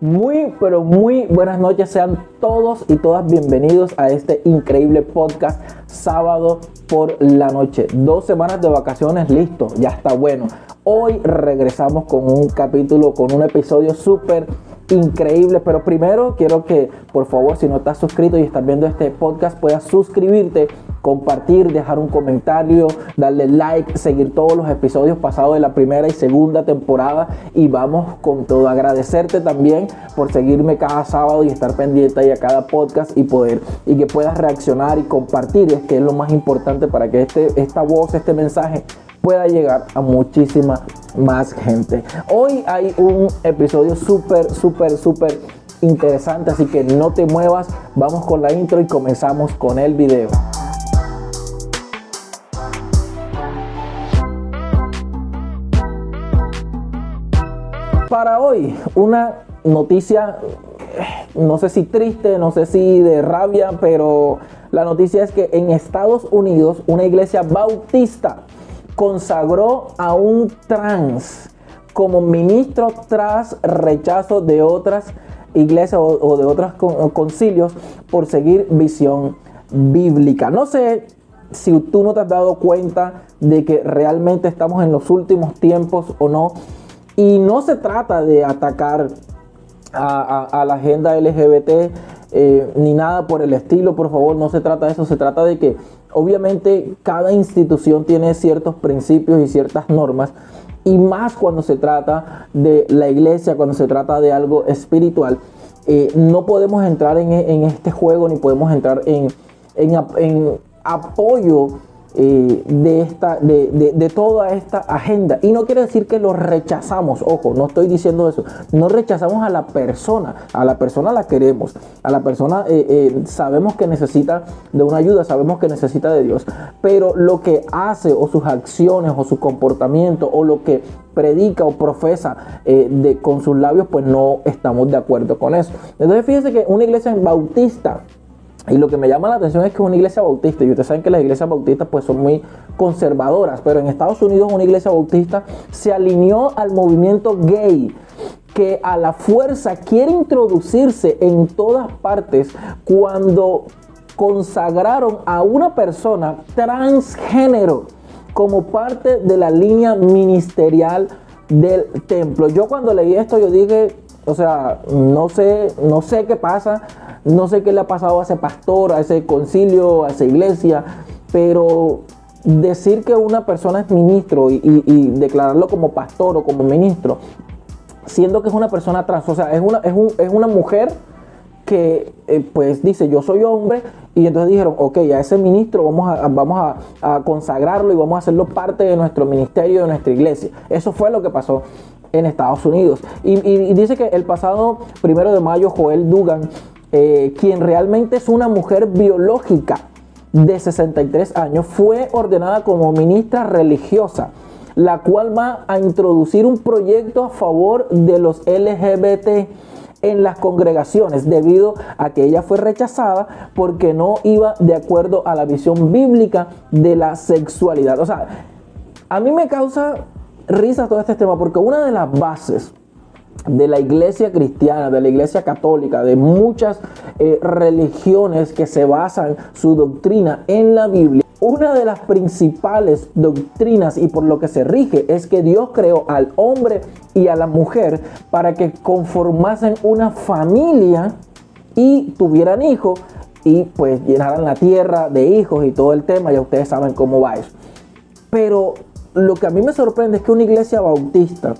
Muy, pero muy buenas noches. Sean todos y todas bienvenidos a este increíble podcast sábado por la noche. Dos semanas de vacaciones, listo, ya está bueno. Hoy regresamos con un capítulo, con un episodio súper increíble. Pero primero quiero que, por favor, si no estás suscrito y estás viendo este podcast, puedas suscribirte compartir, dejar un comentario, darle like, seguir todos los episodios pasados de la primera y segunda temporada y vamos con todo. Agradecerte también por seguirme cada sábado y estar pendiente ahí a cada podcast y poder y que puedas reaccionar y compartir, es que es lo más importante para que este, esta voz, este mensaje pueda llegar a muchísima más gente. Hoy hay un episodio súper, súper, súper interesante, así que no te muevas, vamos con la intro y comenzamos con el video. Para hoy, una noticia, no sé si triste, no sé si de rabia, pero la noticia es que en Estados Unidos una iglesia bautista consagró a un trans como ministro tras rechazo de otras iglesias o, de otros concilios por seguir visión bíblica. No sé si tú no te has dado cuenta de que realmente estamos en los últimos tiempos o no, y no se trata de atacar a, la agenda LGBT eh, ni nada por el estilo, por favor, no se trata de eso, se trata de que obviamente cada institución tiene ciertos principios y ciertas normas. Y más cuando se trata de la iglesia, cuando se trata de algo espiritual, eh, no podemos entrar en, este juego ni podemos entrar en, en apoyo eh, de, esta, de, toda esta agenda. Y no quiere decir que lo rechazamos, ojo, no estoy diciendo eso. No rechazamos a la persona, a la persona la queremos, a la persona eh, eh, sabemos que necesita de una ayuda, sabemos que necesita de Dios. Pero lo que hace o sus acciones o su comportamiento o lo que predica o profesa de, con sus labios, pues no estamos de acuerdo con eso. Entonces fíjense que una iglesia bautista, y lo que me llama la atención es que es una iglesia bautista, y ustedes saben que las iglesias bautistas pues son muy conservadoras, pero en Estados Unidos una iglesia bautista se alineó al movimiento gay que a la fuerza quiere introducirse en todas partes cuando consagraron a una persona transgénero como parte de la línea ministerial del templo. Yo cuando leí esto yo dije, o sea, no sé, no sé qué pasa, no sé qué le ha pasado a ese pastor, a ese concilio, a esa iglesia, pero decir que una persona es ministro y, declararlo como pastor o como ministro, siendo que es una persona trans, o sea, es una, es, una mujer que eh, pues dice yo soy hombre y entonces dijeron, ok, a ese ministro vamos a, vamos a, consagrarlo y vamos a hacerlo parte de nuestro ministerio, de nuestra iglesia. Eso fue lo que pasó en Estados Unidos. Y, y dice que el pasado primero de mayo Joel Dugan eh, quien realmente es una mujer biológica de 63 años, fue ordenada como ministra religiosa, la cual va a introducir un proyecto a favor de los LGBT en las congregaciones debido a que ella fue rechazada porque no iba de acuerdo a la visión bíblica de la sexualidad. O sea, a mí me causa risa todo este tema porque una de las bases de la iglesia cristiana, de la iglesia católica, de muchas eh, religiones que se basan su doctrina en la Biblia. Una de las principales doctrinas y por lo que se rige es que Dios creó al hombre y a la mujer para que conformasen una familia y tuvieran hijos y pues llenaran la tierra de hijos y todo el tema, ya ustedes saben cómo va eso. Pero lo que a mí me sorprende es que una iglesia bautista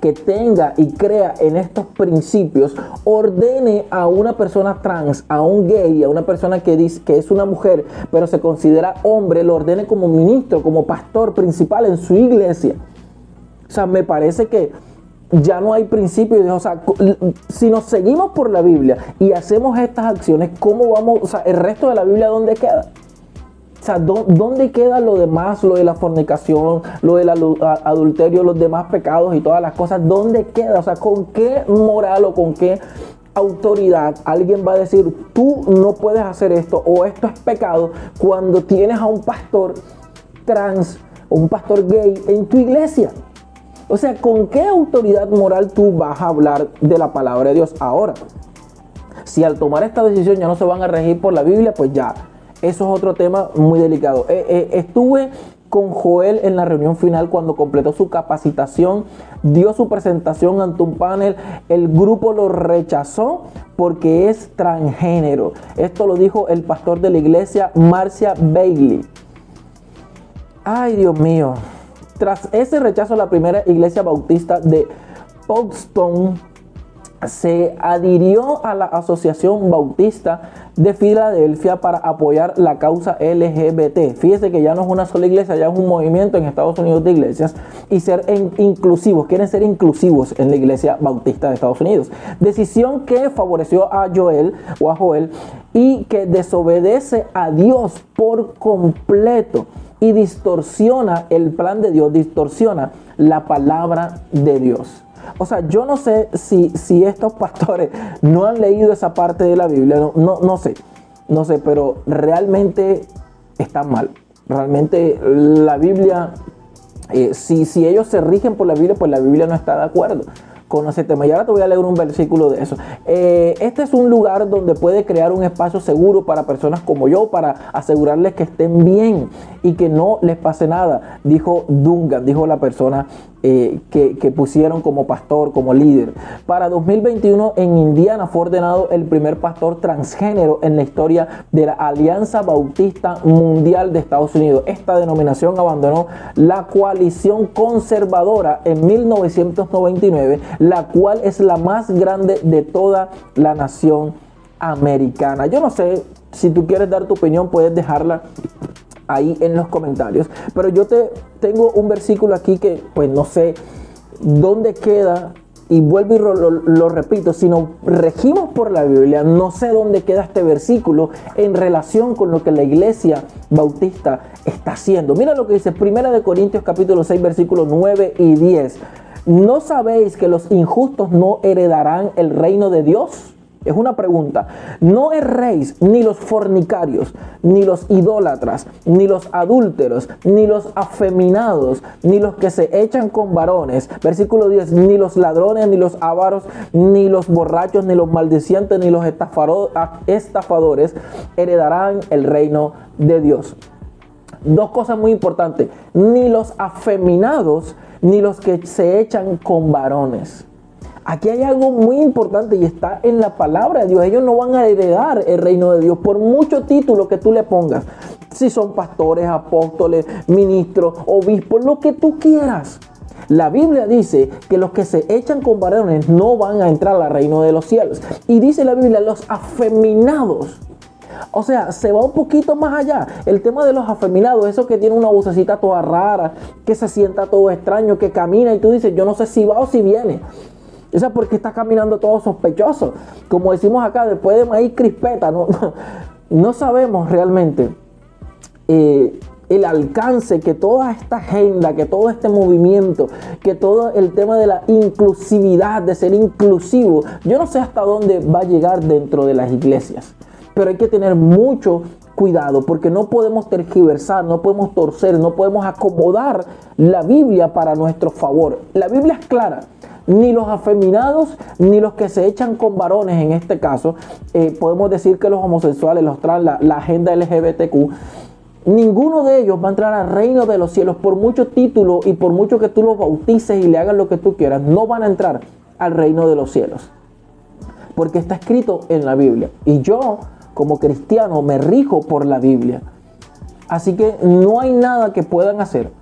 que tenga y crea en estos principios ordene a una persona trans, a un gay, a una persona que dice que es una mujer, pero se considera hombre, lo ordene como ministro, como pastor principal en su iglesia. O sea, me parece que ya no hay principios. O sea, si nos seguimos por la Biblia y hacemos estas acciones, ¿cómo vamos? O sea, el resto de la Biblia, ¿dónde queda? O sea, ¿dónde queda lo demás, lo de la fornicación, lo del adulterio, los demás pecados y todas las cosas? ¿Dónde queda? O sea, ¿con qué moral o con qué autoridad alguien va a decir, tú no puedes hacer esto o esto es pecado cuando tienes a un pastor trans, un pastor gay en tu iglesia? O sea, ¿con qué autoridad moral tú vas a hablar de la palabra de Dios ahora? Si al tomar esta decisión ya no se van a regir por la Biblia, pues ya, eso es otro tema muy delicado. Eh, eh, estuve con Joel en la reunión final cuando completó su capacitación, dio su presentación ante un panel, el grupo lo rechazó porque es transgénero. Esto lo dijo el pastor de la iglesia, Marcia Bailey. Ay, Dios mío. Tras ese rechazo, la primera iglesia bautista de Folkestone se adhirió a la Asociación Bautista de Filadelfia para apoyar la causa LGBT. Fíjese que ya no es una sola iglesia, ya es un movimiento en Estados Unidos de iglesias y ser inclusivos, quieren ser inclusivos en la iglesia bautista de Estados Unidos. Decisión que favoreció a Joel o a Joel y que desobedece a Dios por completo y distorsiona el plan de Dios, distorsiona la palabra de Dios. O sea, yo no sé si, si estos pastores no han leído esa parte de la Biblia, no, no, no sé, no sé, pero realmente están mal. Realmente la Biblia, eh, si, si ellos se rigen por la Biblia, pues la Biblia no está de acuerdo con ese tema. Y ahora te voy a leer un versículo de eso. Eh, este es un lugar donde puede crear un espacio seguro para personas como yo, para asegurarles que estén bien y que no les pase nada, dijo Dungan, dijo la persona eh, que, pusieron como pastor, como líder. Para 2021 en Indiana fue ordenado el primer pastor transgénero en la historia de la Alianza Bautista Mundial de Estados Unidos. Esta denominación abandonó la coalición conservadora en 1999, la cual es la más grande de toda la nación americana. Yo no sé si tú quieres dar tu opinión, puedes dejarla ahí en los comentarios. Pero yo te tengo un versículo aquí que pues no sé dónde queda y vuelvo y lo, repito, si nos regimos por la Biblia, no sé dónde queda este versículo en relación con lo que la iglesia bautista está haciendo. Mira lo que dice Primera de Corintios capítulo 6 versículos 9 y 10. ¿No sabéis que los injustos no heredarán el reino de Dios? Es una pregunta. No erréis ni los fornicarios, ni los idólatras, ni los adúlteros, ni los afeminados, ni los que se echan con varones. Versículo 10. Ni los ladrones, ni los avaros, ni los borrachos, ni los maldicientes, ni los estafadores heredarán el reino de Dios. Dos cosas muy importantes. Ni los afeminados, ni los que se echan con varones. Aquí hay algo muy importante y está en la palabra de Dios. Ellos no van a heredar el reino de Dios por mucho título que tú le pongas. Si son pastores, apóstoles, ministros, obispos, lo que tú quieras. La Biblia dice que los que se echan con varones no van a entrar al reino de los cielos. Y dice la Biblia, los afeminados. O sea, se va un poquito más allá. El tema de los afeminados, eso que tiene una vocecita toda rara, que se sienta todo extraño, que camina y tú dices, yo no sé si va o si viene. O sea, porque está caminando todo sospechoso. Como decimos acá, después de maíz crispeta, no, no, sabemos realmente eh, el alcance que toda esta agenda, que todo este movimiento, que todo el tema de la inclusividad, de ser inclusivo, yo no sé hasta dónde va a llegar dentro de las iglesias. Pero hay que tener mucho cuidado porque no podemos tergiversar, no podemos torcer, no podemos acomodar la Biblia para nuestro favor. La Biblia es clara ni los afeminados, ni los que se echan con varones en este caso. Eh, podemos decir que los homosexuales, los trans, la, la agenda LGBTQ, ninguno de ellos va a entrar al reino de los cielos por mucho título y por mucho que tú los bautices y le hagas lo que tú quieras, no van a entrar al reino de los cielos. Porque está escrito en la Biblia. Y yo, como cristiano, me rijo por la Biblia. Así que no hay nada que puedan hacer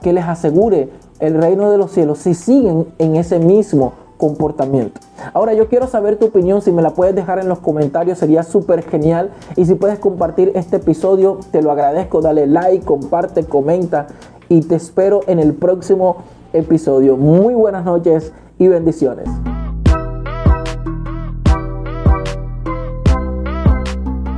que les asegure el reino de los cielos si siguen en ese mismo comportamiento. Ahora yo quiero saber tu opinión, si me la puedes dejar en los comentarios sería súper genial y si puedes compartir este episodio te lo agradezco, dale like, comparte, comenta y te espero en el próximo episodio. Muy buenas noches y bendiciones.